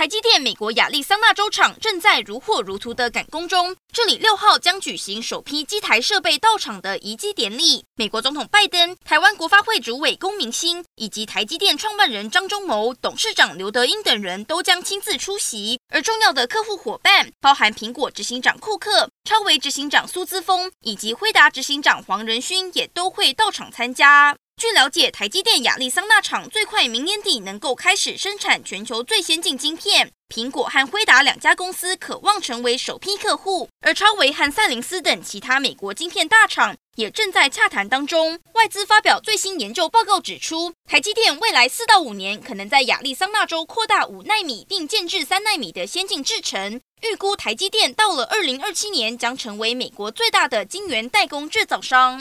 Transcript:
台积电美国亚利桑那州厂正在如火如荼的赶工中，这里六号将举行首批机台设备到场的移机典礼。美国总统拜登、台湾国发会主委龚明鑫以及台积电创办人张忠谋、董事长刘德英等人都将亲自出席，而重要的客户伙伴，包含苹果执行长库克、超微执行长苏姿丰以及辉达执行长黄仁勋，也都会到场参加。据了解，台积电亚利桑那厂最快明年底能够开始生产全球最先进晶片。苹果和辉达两家公司渴望成为首批客户，而超维和赛灵思等其他美国晶片大厂也正在洽谈当中。外资发表最新研究报告指出，台积电未来四到五年可能在亚利桑那州扩大五纳米并建制三纳米的先进制程。预估台积电到了二零二七年将成为美国最大的晶圆代工制造商。